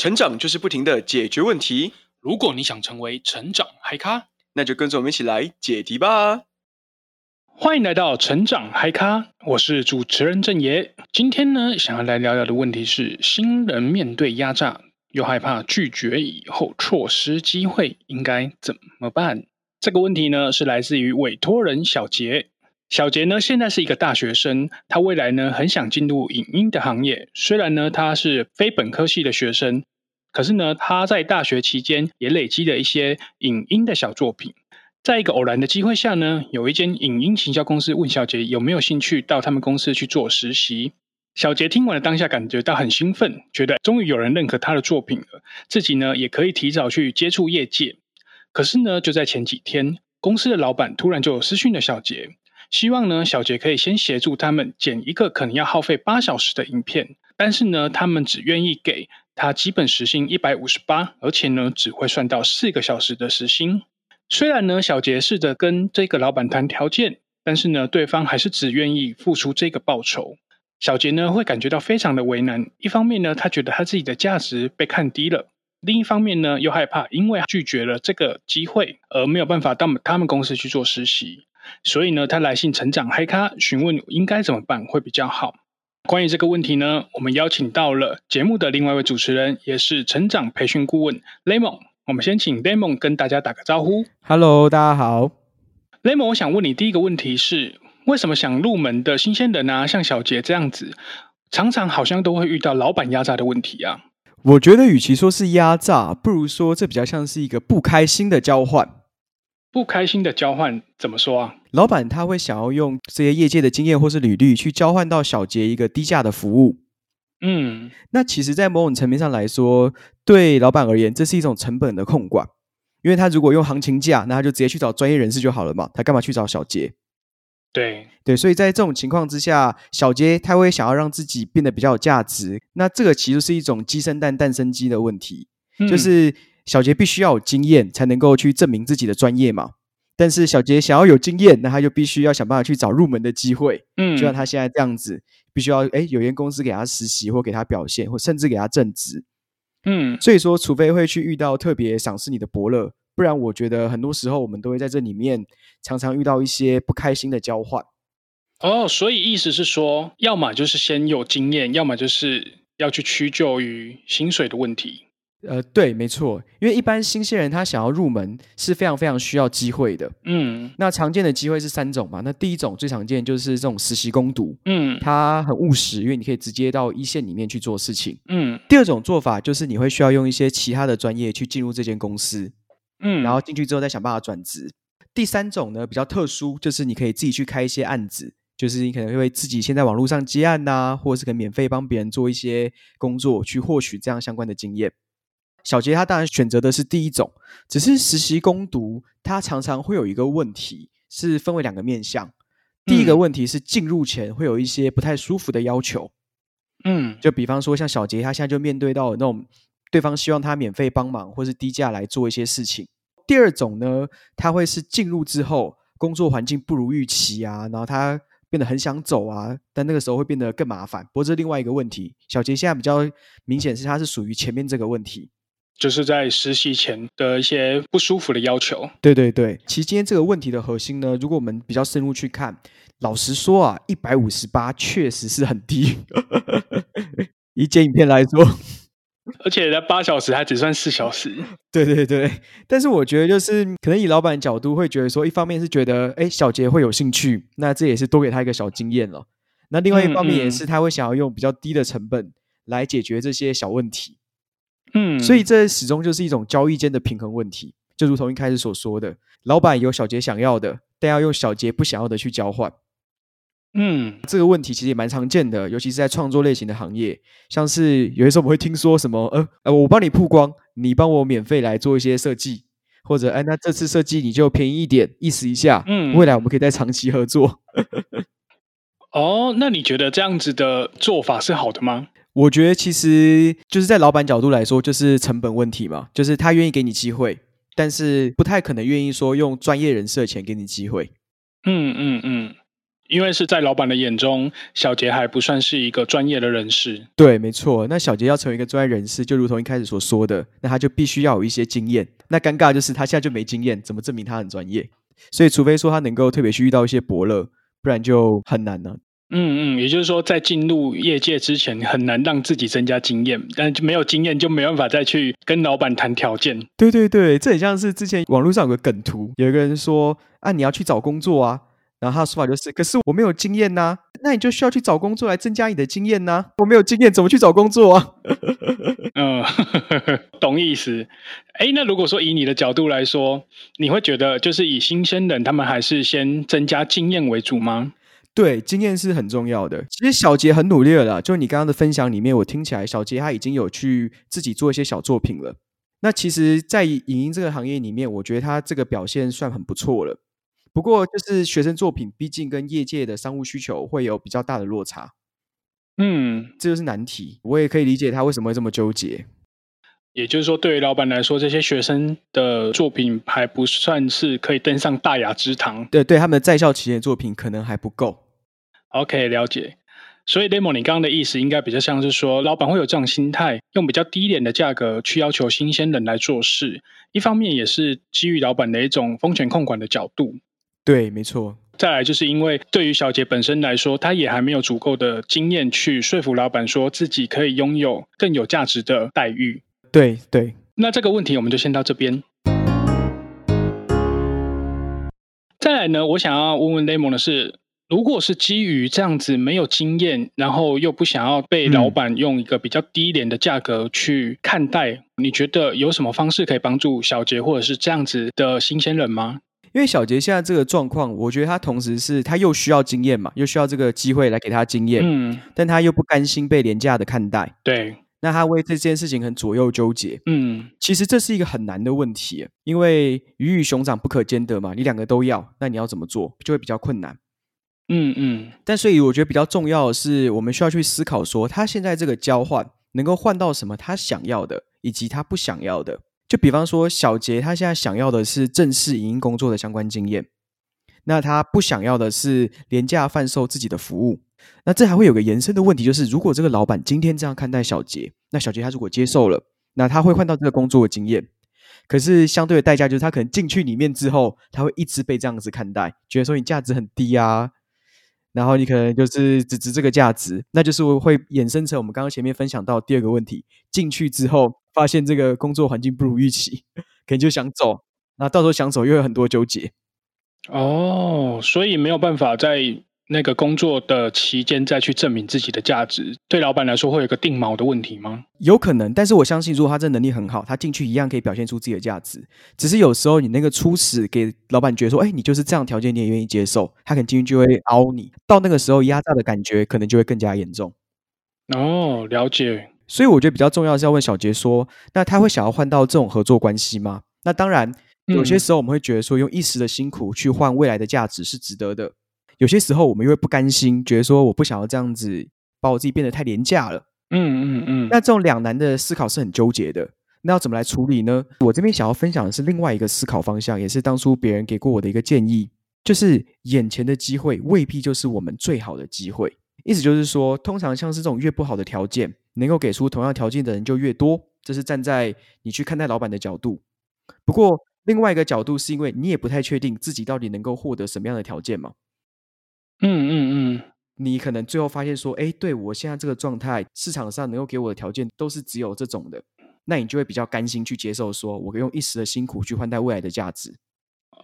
成长就是不停的解决问题。如果你想成为成长嗨咖，那就跟着我们一起来解题吧。欢迎来到成长嗨咖，我是主持人郑爷。今天呢，想要来聊聊的问题是：新人面对压榨，又害怕拒绝以后错失机会，应该怎么办？这个问题呢，是来自于委托人小杰。小杰呢，现在是一个大学生，他未来呢，很想进入影音的行业。虽然呢，他是非本科系的学生，可是呢，他在大学期间也累积了一些影音的小作品。在一个偶然的机会下呢，有一间影音行销公司问小杰有没有兴趣到他们公司去做实习。小杰听完了当下，感觉到很兴奋，觉得终于有人认可他的作品了，自己呢，也可以提早去接触业界。可是呢，就在前几天，公司的老板突然就有私讯了小杰。希望呢，小杰可以先协助他们剪一个可能要耗费八小时的影片，但是呢，他们只愿意给他基本时薪一百五十八，而且呢，只会算到四个小时的时薪。虽然呢，小杰试着跟这个老板谈条件，但是呢，对方还是只愿意付出这个报酬。小杰呢，会感觉到非常的为难。一方面呢，他觉得他自己的价值被看低了；另一方面呢，又害怕因为拒绝了这个机会，而没有办法到他们公司去做实习。所以呢，他来信成长嗨咖询问应该怎么办会比较好。关于这个问题呢，我们邀请到了节目的另外一位主持人，也是成长培训顾问 Lemon。我们先请 Lemon 跟大家打个招呼。Hello，大家好。Lemon，我想问你第一个问题是，为什么想入门的新鲜人啊，像小杰这样子，常常好像都会遇到老板压榨的问题啊？我觉得与其说是压榨，不如说这比较像是一个不开心的交换。不开心的交换怎么说啊？老板他会想要用这些业界的经验或是履历去交换到小杰一个低价的服务。嗯，那其实，在某种层面上来说，对老板而言，这是一种成本的控管。因为他如果用行情价，那他就直接去找专业人士就好了嘛，他干嘛去找小杰？对对，所以在这种情况之下，小杰他会想要让自己变得比较有价值。那这个其实是一种鸡生蛋，蛋生鸡的问题，嗯、就是。小杰必须要有经验，才能够去证明自己的专业嘛。但是小杰想要有经验，那他就必须要想办法去找入门的机会。嗯，就像他现在这样子，必须要哎有间公司给他实习，或给他表现，或甚至给他正职。嗯，所以说，除非会去遇到特别赏识你的伯乐，不然我觉得很多时候我们都会在这里面常常遇到一些不开心的交换。哦，所以意思是说，要么就是先有经验，要么就是要去屈就于薪水的问题。呃，对，没错，因为一般新鲜人他想要入门是非常非常需要机会的。嗯，那常见的机会是三种嘛。那第一种最常见就是这种实习攻读，嗯，它很务实，因为你可以直接到一线里面去做事情。嗯，第二种做法就是你会需要用一些其他的专业去进入这间公司，嗯，然后进去之后再想办法转职。第三种呢比较特殊，就是你可以自己去开一些案子，就是你可能会自己先在网络上接案呐、啊，或者是可以免费帮别人做一些工作，去获取这样相关的经验。小杰他当然选择的是第一种，只是实习攻读，他常常会有一个问题，是分为两个面向。第一个问题是进入前会有一些不太舒服的要求，嗯，就比方说像小杰他现在就面对到那种对方希望他免费帮忙或是低价来做一些事情。第二种呢，他会是进入之后工作环境不如预期啊，然后他变得很想走啊，但那个时候会变得更麻烦。不过这是另外一个问题，小杰现在比较明显是他是属于前面这个问题。就是在实习前的一些不舒服的要求。对对对，其实今天这个问题的核心呢，如果我们比较深入去看，老实说啊，一百五十八确实是很低。以剪影片来说，而且在八小时还只算四小时。对对对，但是我觉得就是可能以老板角度会觉得说，一方面是觉得哎小杰会有兴趣，那这也是多给他一个小经验了。那另外一方面也是他会想要用比较低的成本来解决这些小问题。嗯，所以这始终就是一种交易间的平衡问题，就如同一开始所说的，老板有小杰想要的，但要用小杰不想要的去交换。嗯，这个问题其实也蛮常见的，尤其是在创作类型的行业，像是有些时候我们会听说什么，呃呃，我帮你曝光，你帮我免费来做一些设计，或者哎，那这次设计你就便宜一点，意思一下，嗯，未来我们可以再长期合作。哦，那你觉得这样子的做法是好的吗？我觉得其实就是在老板角度来说，就是成本问题嘛，就是他愿意给你机会，但是不太可能愿意说用专业人士的钱给你机会。嗯嗯嗯，因为是在老板的眼中，小杰还不算是一个专业的人士。对，没错。那小杰要成为一个专业人士，就如同一开始所说的，那他就必须要有一些经验。那尴尬就是他现在就没经验，怎么证明他很专业？所以，除非说他能够特别去遇到一些伯乐，不然就很难了、啊。嗯嗯，也就是说，在进入业界之前，很难让自己增加经验，但就没有经验，就没办法再去跟老板谈条件。对对对，这很像是之前网络上有个梗图，有一个人说：“啊，你要去找工作啊。”然后他的说法就是：“可是我没有经验呐、啊，那你就需要去找工作来增加你的经验呐、啊。我没有经验，怎么去找工作啊？” 嗯，懂意思。哎，那如果说以你的角度来说，你会觉得就是以新鲜人，他们还是先增加经验为主吗？对，经验是很重要的。其实小杰很努力了啦，就你刚刚的分享里面，我听起来小杰他已经有去自己做一些小作品了。那其实，在影音这个行业里面，我觉得他这个表现算很不错了。不过，就是学生作品毕竟跟业界的商务需求会有比较大的落差，嗯，这就是难题。我也可以理解他为什么会这么纠结。也就是说，对于老板来说，这些学生的作品还不算是可以登上大雅之堂。对对，他们的在校期间作品可能还不够。OK，了解。所以，Lemon，你刚刚的意思应该比较像是说，老板会有这种心态，用比较低廉的价格去要求新鲜人来做事。一方面也是基于老板的一种风险控管的角度。对，没错。再来就是因为对于小杰本身来说，他也还没有足够的经验去说服老板，说自己可以拥有更有价值的待遇。对对。那这个问题我们就先到这边。再来呢，我想要问问 Lemon 的是，如果是基于这样子没有经验，然后又不想要被老板用一个比较低廉的价格去看待，嗯、你觉得有什么方式可以帮助小杰或者是这样子的新鲜人吗？因为小杰现在这个状况，我觉得他同时是他又需要经验嘛，又需要这个机会来给他经验，嗯，但他又不甘心被廉价的看待，对，那他为这件事情很左右纠结，嗯，其实这是一个很难的问题，因为鱼与熊掌不可兼得嘛，你两个都要，那你要怎么做就会比较困难，嗯嗯，但所以我觉得比较重要的是，我们需要去思考说，他现在这个交换能够换到什么他想要的，以及他不想要的。就比方说，小杰他现在想要的是正式影音工作的相关经验，那他不想要的是廉价贩售自己的服务。那这还会有个延伸的问题，就是如果这个老板今天这样看待小杰，那小杰他如果接受了，那他会换到这个工作的经验。可是相对的代价就是，他可能进去里面之后，他会一直被这样子看待，觉得说你价值很低啊。然后你可能就是只值这个价值，那就是会衍生成我们刚刚前面分享到第二个问题：进去之后发现这个工作环境不如预期，可能就想走，那到时候想走又有很多纠结。哦，所以没有办法在。那个工作的期间再去证明自己的价值，对老板来说会有一个定锚的问题吗？有可能，但是我相信，如果他这能力很好，他进去一样可以表现出自己的价值。只是有时候你那个初始给老板觉得说，哎，你就是这样条件，你也愿意接受，他可能进去就会凹你。到那个时候，压榨的感觉可能就会更加严重。哦，了解。所以我觉得比较重要的是要问小杰说，那他会想要换到这种合作关系吗？那当然，有些时候我们会觉得说，用一时的辛苦去换未来的价值是值得的。有些时候我们又会不甘心，觉得说我不想要这样子把我自己变得太廉价了。嗯嗯嗯。那这种两难的思考是很纠结的。那要怎么来处理呢？我这边想要分享的是另外一个思考方向，也是当初别人给过我的一个建议，就是眼前的机会未必就是我们最好的机会。意思就是说，通常像是这种越不好的条件，能够给出同样条件的人就越多。这是站在你去看待老板的角度。不过另外一个角度是因为你也不太确定自己到底能够获得什么样的条件嘛。嗯嗯嗯，你可能最后发现说，哎，对，我现在这个状态，市场上能够给我的条件都是只有这种的，那你就会比较甘心去接受，说我用一时的辛苦去换代未来的价值。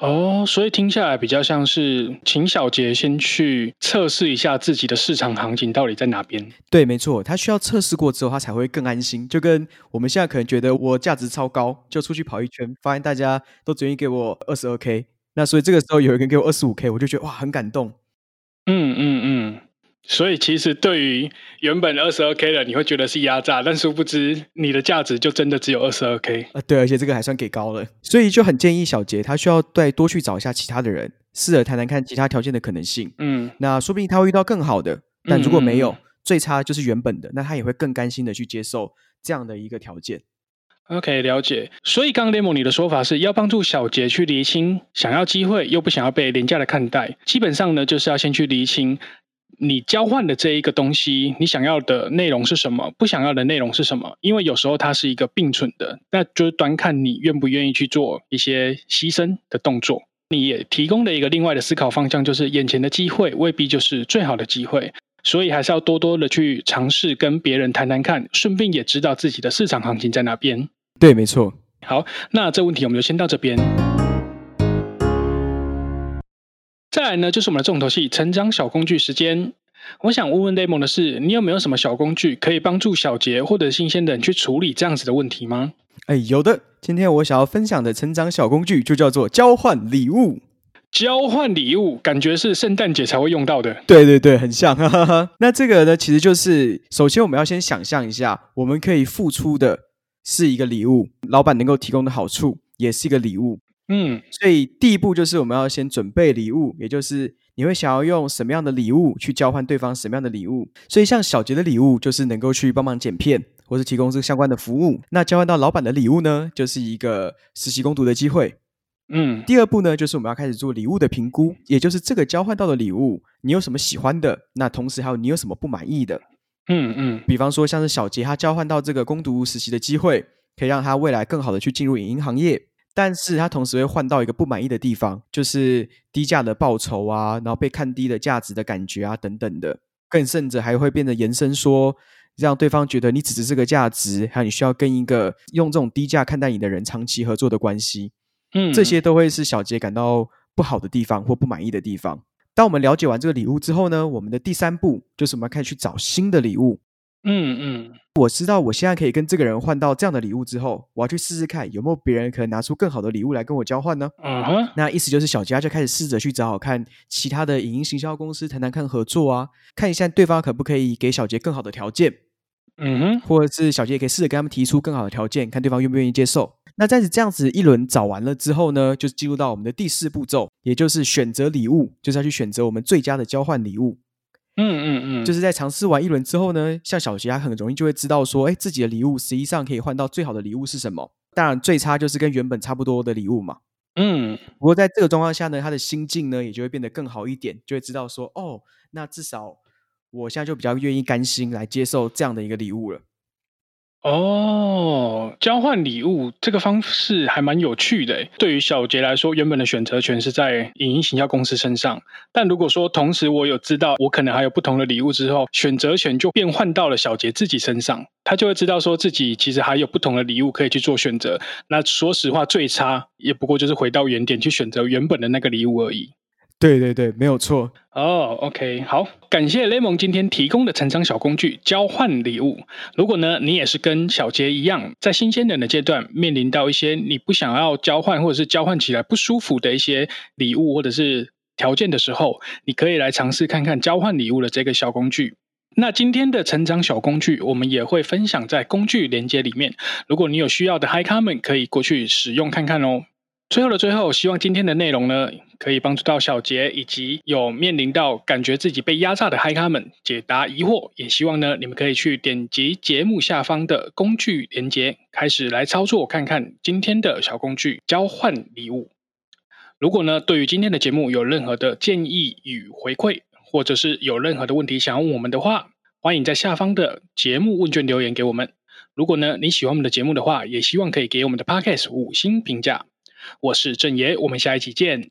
哦，所以听下来比较像是请小杰先去测试一下自己的市场行情到底在哪边。对，没错，他需要测试过之后，他才会更安心。就跟我们现在可能觉得我价值超高，就出去跑一圈，发现大家都只愿意给我二十二 K，那所以这个时候有一个人给我二十五 K，我就觉得哇，很感动。嗯嗯嗯，所以其实对于原本二十二 K 的，你会觉得是压榨，但殊不知你的价值就真的只有二十二 K 啊。对，而且这个还算给高了，所以就很建议小杰他需要再多去找一下其他的人，试着谈谈看其他条件的可能性。嗯，那说不定他会遇到更好的，但如果没有，嗯嗯最差就是原本的，那他也会更甘心的去接受这样的一个条件。OK，了解。所以刚刚 Lemon 你的说法是要帮助小杰去厘清想要机会又不想要被廉价的看待。基本上呢，就是要先去厘清你交换的这一个东西，你想要的内容是什么，不想要的内容是什么。因为有时候它是一个并存的，那就是端看你愿不愿意去做一些牺牲的动作。你也提供了一个另外的思考方向，就是眼前的机会未必就是最好的机会。所以还是要多多的去尝试跟别人谈谈看，顺便也知道自己的市场行情在哪边。对，没错。好，那这问题我们就先到这边。再来呢，就是我们的重头戏——成长小工具时间。我想问问 Lemon 的是，你有没有什么小工具可以帮助小杰或者新鲜的人去处理这样子的问题吗？哎，有的。今天我想要分享的成长小工具就叫做交换礼物。交换礼物，感觉是圣诞节才会用到的。对对对，很像。哈哈哈。那这个呢，其实就是首先我们要先想象一下，我们可以付出的是一个礼物，老板能够提供的好处也是一个礼物。嗯，所以第一步就是我们要先准备礼物，也就是你会想要用什么样的礼物去交换对方什么样的礼物。所以像小杰的礼物就是能够去帮忙剪片，或是提供这个相关的服务。那交换到老板的礼物呢，就是一个实习攻读的机会。嗯，第二步呢，就是我们要开始做礼物的评估，也就是这个交换到的礼物，你有什么喜欢的？那同时还有你有什么不满意的？嗯嗯，比方说像是小杰他交换到这个攻读实习的机会，可以让他未来更好的去进入影音行业，但是他同时会换到一个不满意的地方，就是低价的报酬啊，然后被看低的价值的感觉啊等等的，更甚者还会变得延伸说，让对方觉得你只是这个价值，还有你需要跟一个用这种低价看待你的人长期合作的关系。嗯，这些都会是小杰感到不好的地方或不满意的地方。当我们了解完这个礼物之后呢，我们的第三步就是我们要开始去找新的礼物。嗯嗯，我知道我现在可以跟这个人换到这样的礼物之后，我要去试试看有没有别人可能拿出更好的礼物来跟我交换呢？嗯哼，那意思就是小佳就开始试着去找找看其他的影音行销公司谈谈看合作啊，看一下对方可不可以给小杰更好的条件。嗯哼，或者是小杰也可以试着跟他们提出更好的条件，看对方愿不愿意接受。那在这样子一轮找完了之后呢，就进入到我们的第四步骤，也就是选择礼物，就是要去选择我们最佳的交换礼物。嗯嗯嗯，就是在尝试完一轮之后呢，像小杰他很容易就会知道说，哎，自己的礼物实际上可以换到最好的礼物是什么。当然，最差就是跟原本差不多的礼物嘛。嗯，不过在这个状况下呢，他的心境呢也就会变得更好一点，就会知道说，哦，那至少我现在就比较愿意甘心来接受这样的一个礼物了。哦，交换礼物这个方式还蛮有趣的。对于小杰来说，原本的选择权是在影音行销公司身上，但如果说同时我有知道我可能还有不同的礼物之后，选择权就变换到了小杰自己身上，他就会知道说自己其实还有不同的礼物可以去做选择。那说实话，最差也不过就是回到原点去选择原本的那个礼物而已。对对对，没有错。哦、OK，好，感谢 Lemon 今天提供的成长小工具——交换礼物。如果呢，你也是跟小杰一样，在新鲜人的阶段面临到一些你不想要交换，或者是交换起来不舒服的一些礼物或者是条件的时候，你可以来尝试看看交换礼物的这个小工具。那今天的成长小工具，我们也会分享在工具连接里面。如果你有需要的嗨咖们，可以过去使用看看哦。最后的最后，希望今天的内容呢，可以帮助到小杰以及有面临到感觉自己被压榨的嗨咖们解答疑惑。也希望呢，你们可以去点击节目下方的工具连接，开始来操作看看今天的小工具交换礼物。如果呢，对于今天的节目有任何的建议与回馈，或者是有任何的问题想要问我们的话，欢迎在下方的节目问卷留言给我们。如果呢，你喜欢我们的节目的话，也希望可以给我们的 Podcast 五星评价。我是郑爷，我们下一期见。